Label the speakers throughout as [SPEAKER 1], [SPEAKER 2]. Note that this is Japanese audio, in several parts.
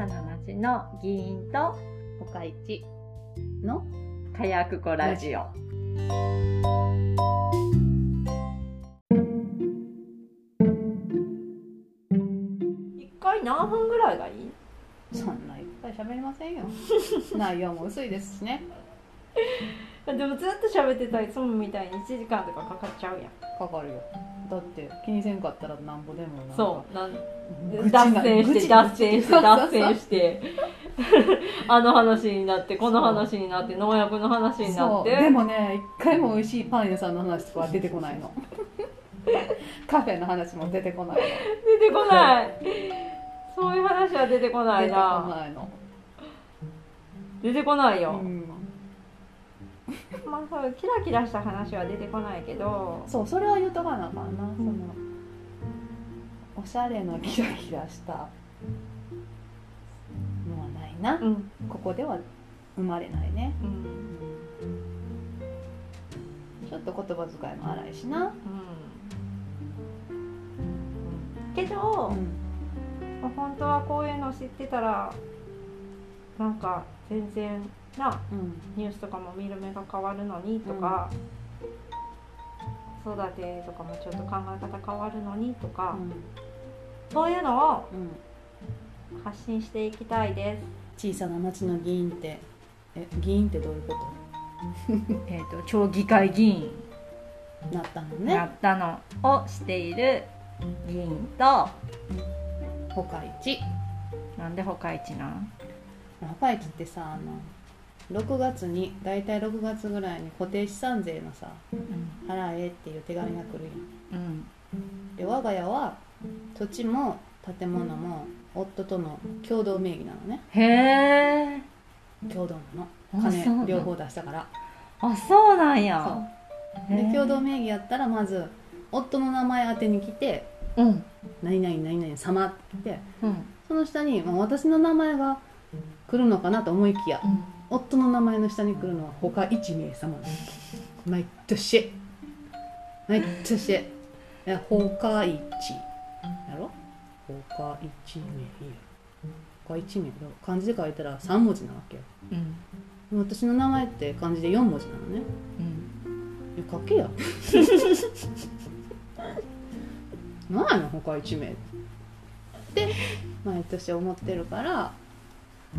[SPEAKER 1] さな町の議員と
[SPEAKER 2] 岡市の
[SPEAKER 1] 火薬庫ラジオ。一回何分ぐらいがいい？
[SPEAKER 2] そんないっぱい喋りませんよ。内容も薄いですしね
[SPEAKER 1] でもずっと喋ってたらいつもみたいに1時間とかかかっちゃうやん。
[SPEAKER 2] かかるよだって気にせんかったらなんぼでもなんか
[SPEAKER 1] そう。なん脱線して、脱線して、脱線して、あの話になって、この話になって、農薬の話になって。
[SPEAKER 2] でもね一回も美味しいパン屋さんの話とかは出てこないの カフェの話も出てこないの
[SPEAKER 1] 出てこない。そういう話は出てこない
[SPEAKER 2] 出てこ
[SPEAKER 1] な。
[SPEAKER 2] ないの、
[SPEAKER 1] 出てこないよ。
[SPEAKER 2] うん
[SPEAKER 1] まあ、そうキラキラした話は出てこないけど。
[SPEAKER 2] そうそれは言うとかなあかんな、そのおしゃれのキラキラしたのはないな、
[SPEAKER 1] うん。
[SPEAKER 2] ここでは生まれないね
[SPEAKER 1] うん。
[SPEAKER 2] ちょっと言葉遣いも荒いしな、
[SPEAKER 1] うん。けど、
[SPEAKER 2] うん
[SPEAKER 1] 本当はこういうの知ってたら。なんか、全然、な。
[SPEAKER 2] うん。
[SPEAKER 1] ニュースとかも見る目が変わるのにとか、子育てとかもちょっと考え方変わるのにとか、そういうのを
[SPEAKER 2] うん。うん
[SPEAKER 1] 発信していきたいです。
[SPEAKER 2] 小さな町の議員ってえ議員ってどういうこ
[SPEAKER 1] えっ、と町議会議員。
[SPEAKER 2] となったの
[SPEAKER 1] や
[SPEAKER 2] ね
[SPEAKER 1] ったの。をしている議員と
[SPEAKER 2] 他市
[SPEAKER 1] なんで他一なん？
[SPEAKER 2] 他市ってさあの6月に大体6月ぐらいに固定資産税のさ
[SPEAKER 1] うん。
[SPEAKER 2] 払えっていう手紙が来るやん。
[SPEAKER 1] うん。
[SPEAKER 2] で我が家は土地も建物も夫との共同名義なのね。
[SPEAKER 1] へえ。
[SPEAKER 2] 共同な
[SPEAKER 1] あ
[SPEAKER 2] の金両方出したから。
[SPEAKER 1] あそうなんや。
[SPEAKER 2] そう。で共同名義やったらまず夫の名前宛てに来て
[SPEAKER 1] うん「
[SPEAKER 2] 何々何々様」って言って
[SPEAKER 1] うん。
[SPEAKER 2] その下に、まあ、私の名前が来るのかなと思いきや
[SPEAKER 1] うん。
[SPEAKER 2] 夫の名前の下に来るのは他一名様毎年。毎年。いや他一。やろ？他一名。他一名。漢字で書いたら3文字なわけよ。
[SPEAKER 1] うん。
[SPEAKER 2] 私の名前って漢字で4文字なのね。
[SPEAKER 1] うん。
[SPEAKER 2] 書けや。何やの他一名って。毎年思ってるから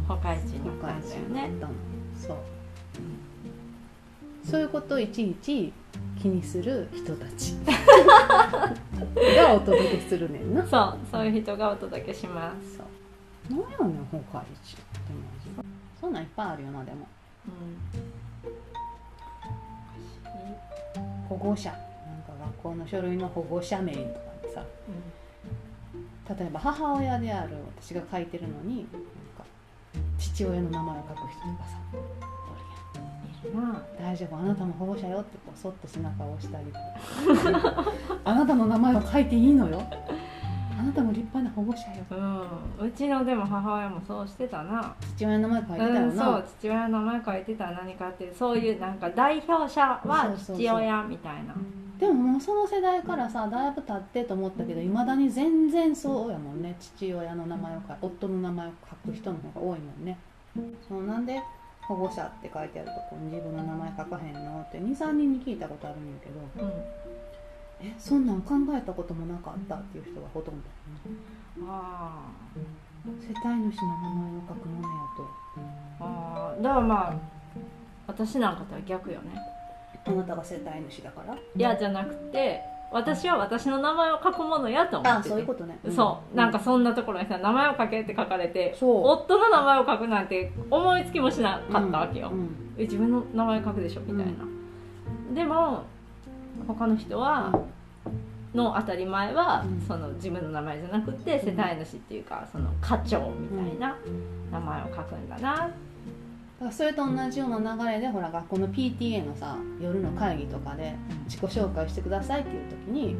[SPEAKER 1] 他一の
[SPEAKER 2] 他一
[SPEAKER 1] 感じよね。
[SPEAKER 2] 名だったのそう。そういうことをいちいち気にする人たち。がお届けするねんな。
[SPEAKER 1] そう。そういう人がお届けします。
[SPEAKER 2] そう。何やねん他一ってマジそんなんいっぱいあるよなでも。
[SPEAKER 1] うん。
[SPEAKER 2] 保護者。なんか学校の書類の保護者名とかでさ。例えば母親である私が書いてるのに父親の名前を書く人とかさおるやん。大丈夫。あなたも保護者よってこうそっと背中を押したり。あなたの名前を書いていいのよ。なたも立派な保護者よ。
[SPEAKER 1] うん。うちのでも母親もそうしてたな。
[SPEAKER 2] 父親の名前書いてたよ
[SPEAKER 1] うん、そ
[SPEAKER 2] な、
[SPEAKER 1] う。父親の名前書いてた。ら何かってそういうなんか代表者は父親みたいな。
[SPEAKER 2] でももうその世代からさだいぶ経ってと思ったけどいまだに全然そうやもんね。父親の名前を書い夫の名前を書く人の方が多いもんね。そうなんで保護者って書いてあるとこに自分の名前書かへんのって23人に聞いたことあるんやけど
[SPEAKER 1] うん
[SPEAKER 2] えそんなん考えたこともなかったっていう人がほとんど
[SPEAKER 1] あ
[SPEAKER 2] 世帯主の名前を書くものやと。
[SPEAKER 1] ーあ。ーだからまあ私なんかとは逆よね。
[SPEAKER 2] あなたが世帯主だから？
[SPEAKER 1] いやじゃなくて私は私の名前を書くものやと思
[SPEAKER 2] あ
[SPEAKER 1] ってて。
[SPEAKER 2] そういうことね。
[SPEAKER 1] そう。なんかそんなところにさ名前を書けって書かれて夫の名前を書くなんて思いつきもしなかったわけよ、
[SPEAKER 2] うんうん
[SPEAKER 1] え自分の名前書くでしょ？みたいな、でも他の人は、の当たり前は、
[SPEAKER 2] うん。
[SPEAKER 1] その自分の名前じゃなくて世帯主っていうかその課長みたいな名前を書くんだな、
[SPEAKER 2] それと同じような流れでほら学校の PTA のさ夜の会議とかで自己紹介してくださいっていう時に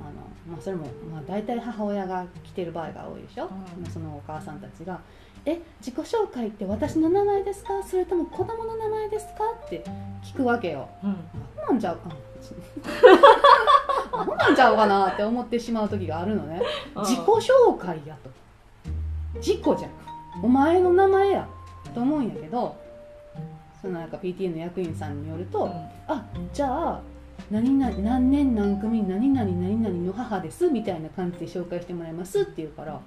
[SPEAKER 2] あの、まあ、それも、まあ、大体母親が来てる場合が多いでしょ、
[SPEAKER 1] うん。
[SPEAKER 2] そのお母さんたちが「え自己紹介って私の名前ですか？それとも子供の名前ですか?」って聞くわけよ。
[SPEAKER 1] うん。
[SPEAKER 2] なんちゃうかアホなんちゃうかなって思ってしまう時があるのね。自己紹介やと。自己じゃん。お前の名前や。と思うんやけど。そのなんか PTA の役員さんによると、あじゃあ何々何年何組何々何々の母ですみたいな感じで紹介してもらいますって言うから、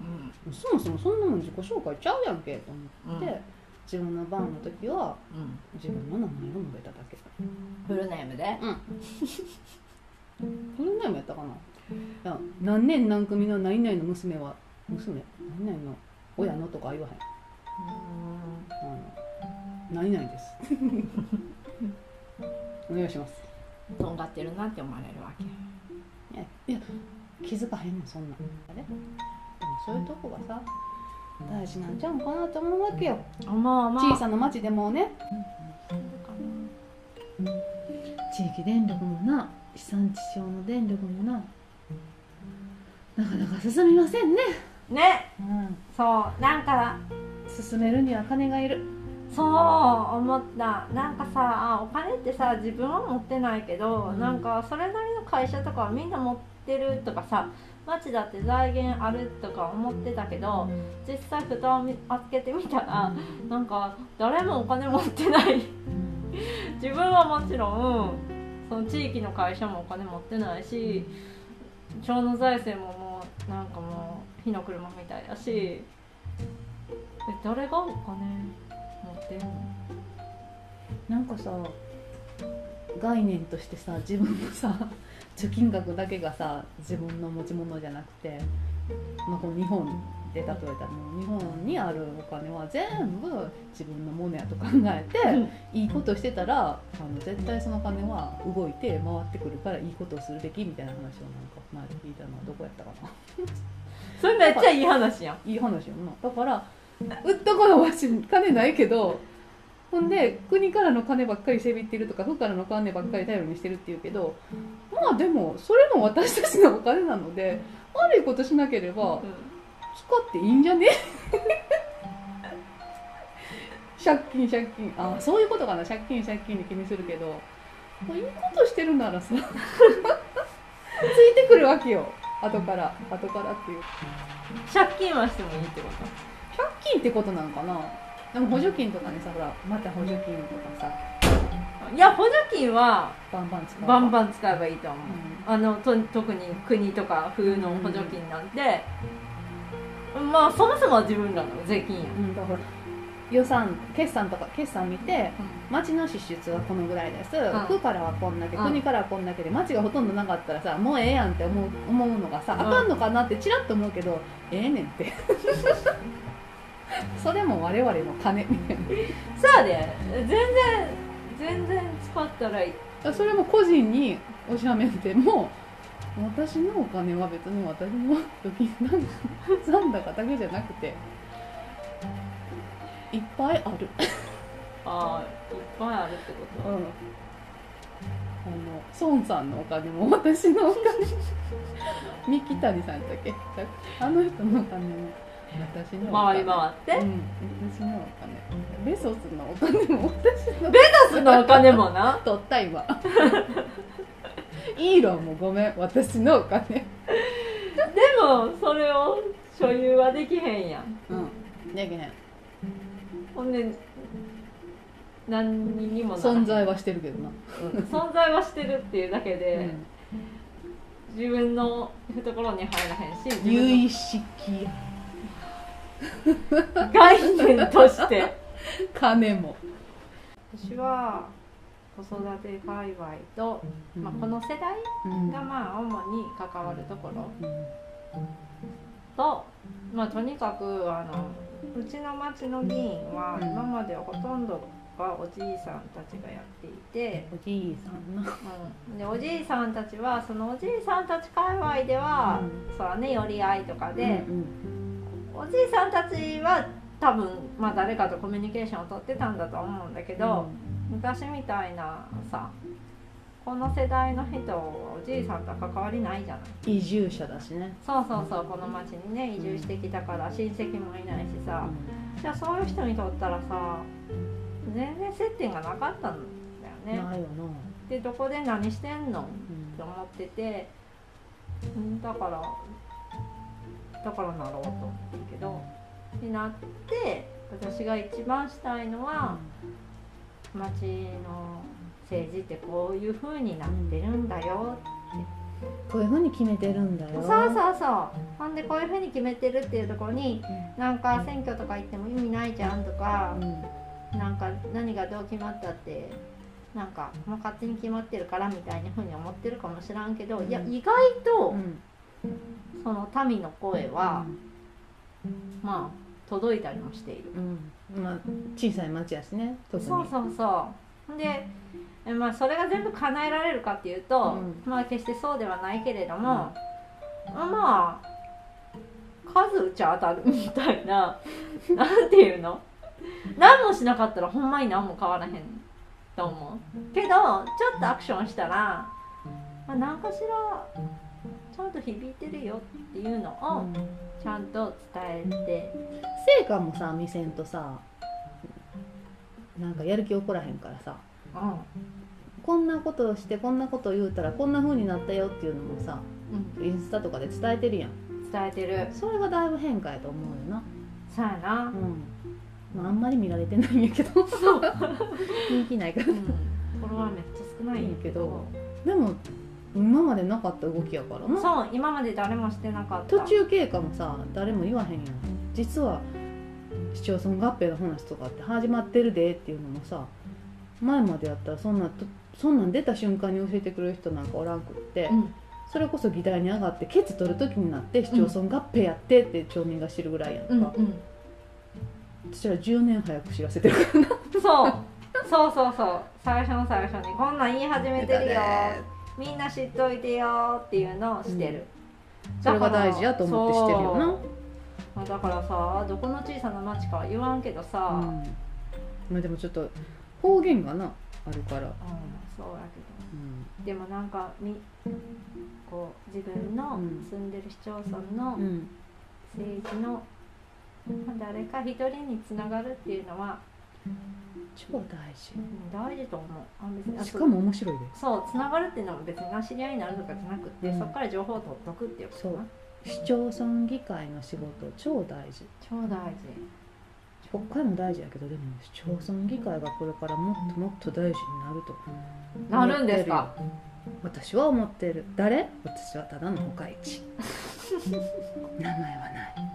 [SPEAKER 2] そもそもそんなもん自己紹介ちゃうやんけと思って、自分の番の時は自分の名前を述べただけ。
[SPEAKER 1] フルネームで？
[SPEAKER 2] フルネームやったかな？何年何組の何々の娘は娘？何々の親のとか言わへん。あの何々です。お願いします
[SPEAKER 1] とんがってるなって思われるわけ。
[SPEAKER 2] いやいや気づかへんのそんな。んあれ？でもそういうとこがさ大事なんちゃうのかなと思うわけよ。
[SPEAKER 1] まあま
[SPEAKER 2] 小さな町でもね。地域電力もな地産地消の電力もな。なかなか進みませんね、
[SPEAKER 1] ね。
[SPEAKER 2] うん、
[SPEAKER 1] そうなんか
[SPEAKER 2] 進めるには金がいる
[SPEAKER 1] そう思った。なんかさあお金ってさ自分は持ってないけど、
[SPEAKER 2] うん。
[SPEAKER 1] なんかそれなりの会社とかはみんな持ってるとかさ町だって財源あるとか思ってたけど実際蓋を見開けてみたらなんか誰もお金持ってない。自分はもちろんその地域の会社もお金持ってないし町の財政ももうなんかもう火の車みたいだしえ誰がお金？持って
[SPEAKER 2] なんかさ概念としてさ自分のさ 貯金額だけがさ自分の持ち物じゃなくて、まあ、この日本で例えたらもう日本にあるお金は全部自分のものやと考えて、いいことしてたらあの絶対その金は動いて回ってくるからいいことをするべきみたいな話をなんか前聞いたのはどこやったかな。
[SPEAKER 1] それめっちゃいい話やん。
[SPEAKER 2] いい話よな。だから売ったことわし金ないけどほんで国からの金ばっかりせびってるとか府からの金ばっかり頼りにしてるっていうけどまあでもそれも私たちのお金なので悪いことしなければ使っていいんじゃね？借金借金。あそういうことかな。借金借金で気にするけどまあいいことしてるならさ ついてくるわけよ。後から後からっていう。
[SPEAKER 1] 借金はしてもいいってこと？
[SPEAKER 2] 借金ってことなんかな？でも補助金とかにさほらまた補助金とかさ。
[SPEAKER 1] といや補助金は
[SPEAKER 2] バンバン使うン、
[SPEAKER 1] バンバン使えばいいと思う。
[SPEAKER 2] う
[SPEAKER 1] あのと特に国とか風の補助金なんて、まあそもそもは自分らの税金やん。
[SPEAKER 2] ん、だから予算決算とか決算見て町の支出はこのぐらいです、
[SPEAKER 1] ん。
[SPEAKER 2] 区からはこんだけ、
[SPEAKER 1] うん。
[SPEAKER 2] 国からはこんだけで町がほとんどなかったらさもうええやんって思う思うのがさ、
[SPEAKER 1] うん。
[SPEAKER 2] あかんのかなってちらっと思うけどええねんって それも我々の金。みたい
[SPEAKER 1] さあで全然全然使ったらいい。
[SPEAKER 2] なそれも個人におしゃべっても私のお金は別に私の預金なん残高だけじゃなくていっぱいある。
[SPEAKER 1] ああいっぱいあるってこ
[SPEAKER 2] うん。あの孫さんのお金も私のお金。三木谷さんだっけ？あの人のお金も私の
[SPEAKER 1] と
[SPEAKER 2] お金。
[SPEAKER 1] 回り回って、
[SPEAKER 2] うん。私のお金。ベソスのお金も私の。
[SPEAKER 1] ベタスのお金もな。
[SPEAKER 2] 取った今イーロンもごめん私のお金。
[SPEAKER 1] でもそれを所有はできへんやん。
[SPEAKER 2] うん。できへん。
[SPEAKER 1] ほんで何にも
[SPEAKER 2] 存在はしてるけどな、
[SPEAKER 1] うん。存在はしてるっていうだけで、
[SPEAKER 2] うん。
[SPEAKER 1] 自分の懐に入らへんし自
[SPEAKER 2] 有
[SPEAKER 1] 分
[SPEAKER 2] 意識
[SPEAKER 1] の概念として。
[SPEAKER 2] 金も、
[SPEAKER 1] 私は子育て界隈と、まあ、この世代
[SPEAKER 2] うん。
[SPEAKER 1] がまあ主に関わるところ。
[SPEAKER 2] うん。
[SPEAKER 1] と、まあ、とにかくあのうちの町の議員は
[SPEAKER 2] うん。
[SPEAKER 1] 今まではほとんどがおじいさんたちがやっていて、
[SPEAKER 2] おじいさんな。
[SPEAKER 1] うん、でおじいさんたちはそのおじいさんたち界隈では、そうだね寄り合いとかで、
[SPEAKER 2] うん
[SPEAKER 1] おじいさんたちは多分、まあ、誰かとコミュニケーションを取ってたんだと思うんだけど、昔みたいなさこの世代の人はおじいさんとは関わりないじゃない。
[SPEAKER 2] 移住者だしね、
[SPEAKER 1] そうそうそうこの町にね移住してきたから親戚もいないしさ。じゃあそういう人にとったらさ全然接点がなかったんだよね。
[SPEAKER 2] ないよな、
[SPEAKER 1] でどこで何してんの？っ
[SPEAKER 2] うん。
[SPEAKER 1] て思ってて。んだからだからなろうと思ってるけどになって私が一番したいのは町の政治ってこういう風になってるんだよ
[SPEAKER 2] こういうふうに決めてるんだよ。
[SPEAKER 1] そうそうそう。ほんでこういう風に決めてるっていうところになんか選挙とか行っても意味ないじゃんとか
[SPEAKER 2] うん。
[SPEAKER 1] なんか何がどう決まったってなんかもう勝手に決まってるからみたいな風に思ってるかもしらんけど、いや
[SPEAKER 2] うん。
[SPEAKER 1] 意外と
[SPEAKER 2] うん
[SPEAKER 1] その民の声は、まあ届いたりもしている。
[SPEAKER 2] うん。まあ小さい町やしね。特に。
[SPEAKER 1] そうそうそう。で、えまあ、それが全部叶えられるかっていうと、
[SPEAKER 2] う
[SPEAKER 1] まあ決してそうではないけれども、まあ数打ちゃ当たるみたいな なんていうの？何もしなかったらほんまに何も変わらへんと思う。けどちょっとアクションしたら、まあ、何かしらちゃんと響いてるよっていうのを
[SPEAKER 2] うん
[SPEAKER 1] ちゃんと伝えて、
[SPEAKER 2] 成果もさ見せんとさなんかやる気起こらへんからさ
[SPEAKER 1] うん。
[SPEAKER 2] こんなことをしてこんなことを言うたらこんな風になったよっていうのもさ
[SPEAKER 1] うん、
[SPEAKER 2] インスタとかで伝えてるやん。
[SPEAKER 1] 伝えてる。
[SPEAKER 2] それがだいぶ変化やと思うよな。
[SPEAKER 1] そうやな、
[SPEAKER 2] うん。まあ、あんまり見られてないんやけど。人気ないから。
[SPEAKER 1] うん、フォロワーめっちゃ少ないんやけど。
[SPEAKER 2] でも今までなかった動きやからな。
[SPEAKER 1] そう今まで誰もしてなかった。
[SPEAKER 2] 途中経過もさ誰も言わへんやん。実は市町村合併の話とかって始まってるでっていうのもさ前までやったらそんなとそんなん出た瞬間に教えてくれる人なんかおらんくって、
[SPEAKER 1] うん。
[SPEAKER 2] それこそ議題に上がってケツ取る時になって市町村合併やってって町民が知るぐらいやんか、
[SPEAKER 1] うんうん。
[SPEAKER 2] 私ら10年早く知らせてるからな。
[SPEAKER 1] そう。そうそうそう。最初の最初に。こんなん言い始めてるよみんな知っといてよっていうのをしてる、
[SPEAKER 2] それが大事やと思ってしてるよな。
[SPEAKER 1] そう。だからさどこの小さな町かは言わんけどさ、うん。
[SPEAKER 2] うんまあでもちょっと方言がなあるから、
[SPEAKER 1] そうやけど。でもなんかみこう自分の
[SPEAKER 2] うん。
[SPEAKER 1] 住んでる市町村の
[SPEAKER 2] うん。
[SPEAKER 1] 政治の、まあ誰か一人につながるっていうのは
[SPEAKER 2] 超大事。
[SPEAKER 1] うん大事と思う。あ別にあ
[SPEAKER 2] しかも面白いで。
[SPEAKER 1] そうつながるっていうのも別にな知り合いになるとかじゃなくて、
[SPEAKER 2] うん。
[SPEAKER 1] そこから情報を取っとくっていうこと
[SPEAKER 2] そう。
[SPEAKER 1] な
[SPEAKER 2] 市町村議会の仕事超大事。
[SPEAKER 1] 超大事。
[SPEAKER 2] 国会も大事やけどでも市町村議会がこれからもっともっと大事になると
[SPEAKER 1] なるんですか？
[SPEAKER 2] 私は思ってる。誰？私はただのほか一名前はない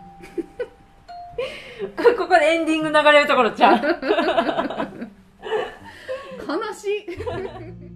[SPEAKER 1] ここでエンディング流れるところちゃう。
[SPEAKER 2] 悲しい。